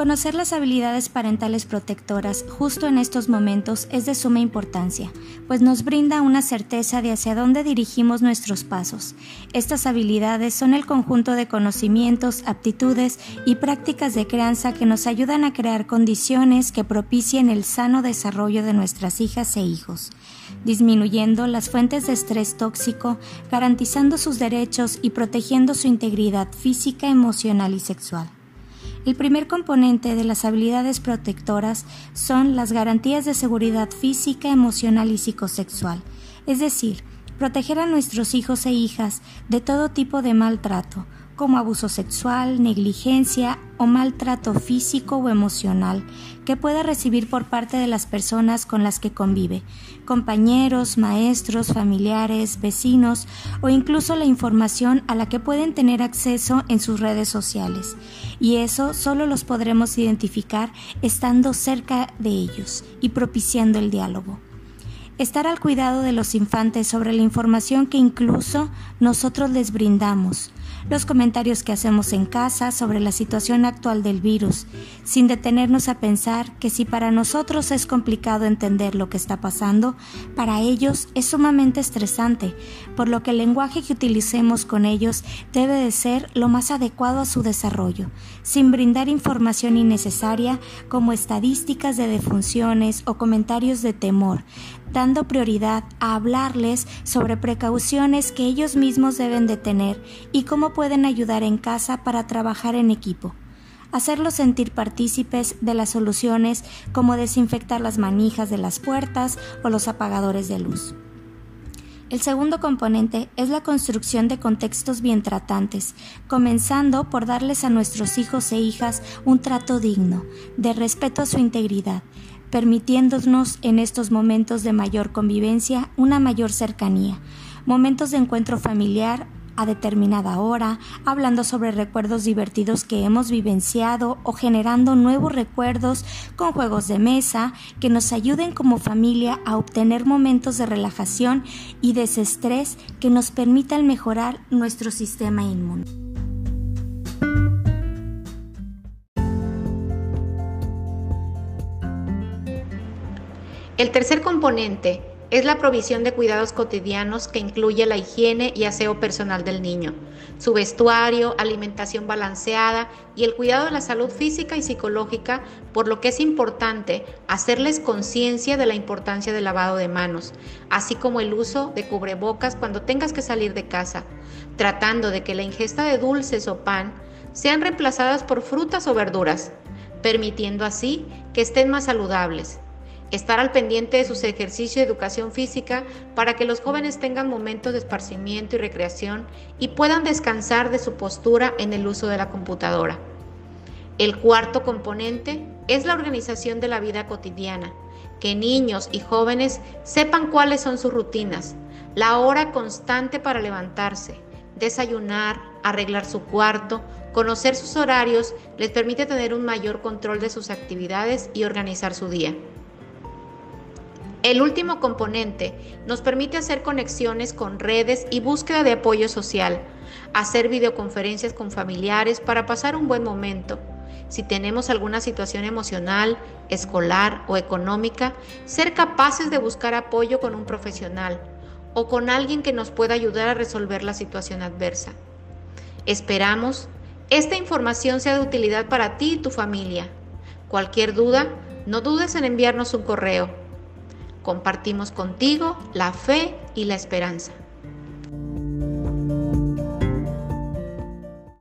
Conocer las habilidades parentales protectoras justo en estos momentos es de suma importancia, pues nos brinda una certeza de hacia dónde dirigimos nuestros pasos. Estas habilidades son el conjunto de conocimientos, aptitudes y prácticas de crianza que nos ayudan a crear condiciones que propicien el sano desarrollo de nuestras hijas e hijos, disminuyendo las fuentes de estrés tóxico, garantizando sus derechos y protegiendo su integridad física, emocional y sexual. El primer componente de las habilidades protectoras son las garantías de seguridad física, emocional y psicosexual, es decir, proteger a nuestros hijos e hijas de todo tipo de maltrato, como abuso sexual, negligencia o maltrato físico o emocional que pueda recibir por parte de las personas con las que convive, compañeros, maestros, familiares, vecinos o incluso la información a la que pueden tener acceso en sus redes sociales. Y eso solo los podremos identificar estando cerca de ellos y propiciando el diálogo estar al cuidado de los infantes sobre la información que incluso nosotros les brindamos, los comentarios que hacemos en casa sobre la situación actual del virus, sin detenernos a pensar que si para nosotros es complicado entender lo que está pasando, para ellos es sumamente estresante, por lo que el lenguaje que utilicemos con ellos debe de ser lo más adecuado a su desarrollo, sin brindar información innecesaria como estadísticas de defunciones o comentarios de temor, dando prioridad a hablarles sobre precauciones que ellos mismos deben de tener y cómo pueden ayudar en casa para trabajar en equipo. Hacerlos sentir partícipes de las soluciones como desinfectar las manijas de las puertas o los apagadores de luz. El segundo componente es la construcción de contextos bien tratantes, comenzando por darles a nuestros hijos e hijas un trato digno, de respeto a su integridad, permitiéndonos en estos momentos de mayor convivencia una mayor cercanía, momentos de encuentro familiar a determinada hora, hablando sobre recuerdos divertidos que hemos vivenciado o generando nuevos recuerdos con juegos de mesa que nos ayuden como familia a obtener momentos de relajación y desestrés que nos permitan mejorar nuestro sistema inmune. El tercer componente es la provisión de cuidados cotidianos que incluye la higiene y aseo personal del niño, su vestuario, alimentación balanceada y el cuidado de la salud física y psicológica, por lo que es importante hacerles conciencia de la importancia del lavado de manos, así como el uso de cubrebocas cuando tengas que salir de casa, tratando de que la ingesta de dulces o pan sean reemplazadas por frutas o verduras, permitiendo así que estén más saludables estar al pendiente de sus ejercicios de educación física para que los jóvenes tengan momentos de esparcimiento y recreación y puedan descansar de su postura en el uso de la computadora. El cuarto componente es la organización de la vida cotidiana, que niños y jóvenes sepan cuáles son sus rutinas, la hora constante para levantarse, desayunar, arreglar su cuarto, conocer sus horarios, les permite tener un mayor control de sus actividades y organizar su día. El último componente nos permite hacer conexiones con redes y búsqueda de apoyo social, hacer videoconferencias con familiares para pasar un buen momento. Si tenemos alguna situación emocional, escolar o económica, ser capaces de buscar apoyo con un profesional o con alguien que nos pueda ayudar a resolver la situación adversa. Esperamos esta información sea de utilidad para ti y tu familia. Cualquier duda, no dudes en enviarnos un correo Compartimos contigo la fe y la esperanza.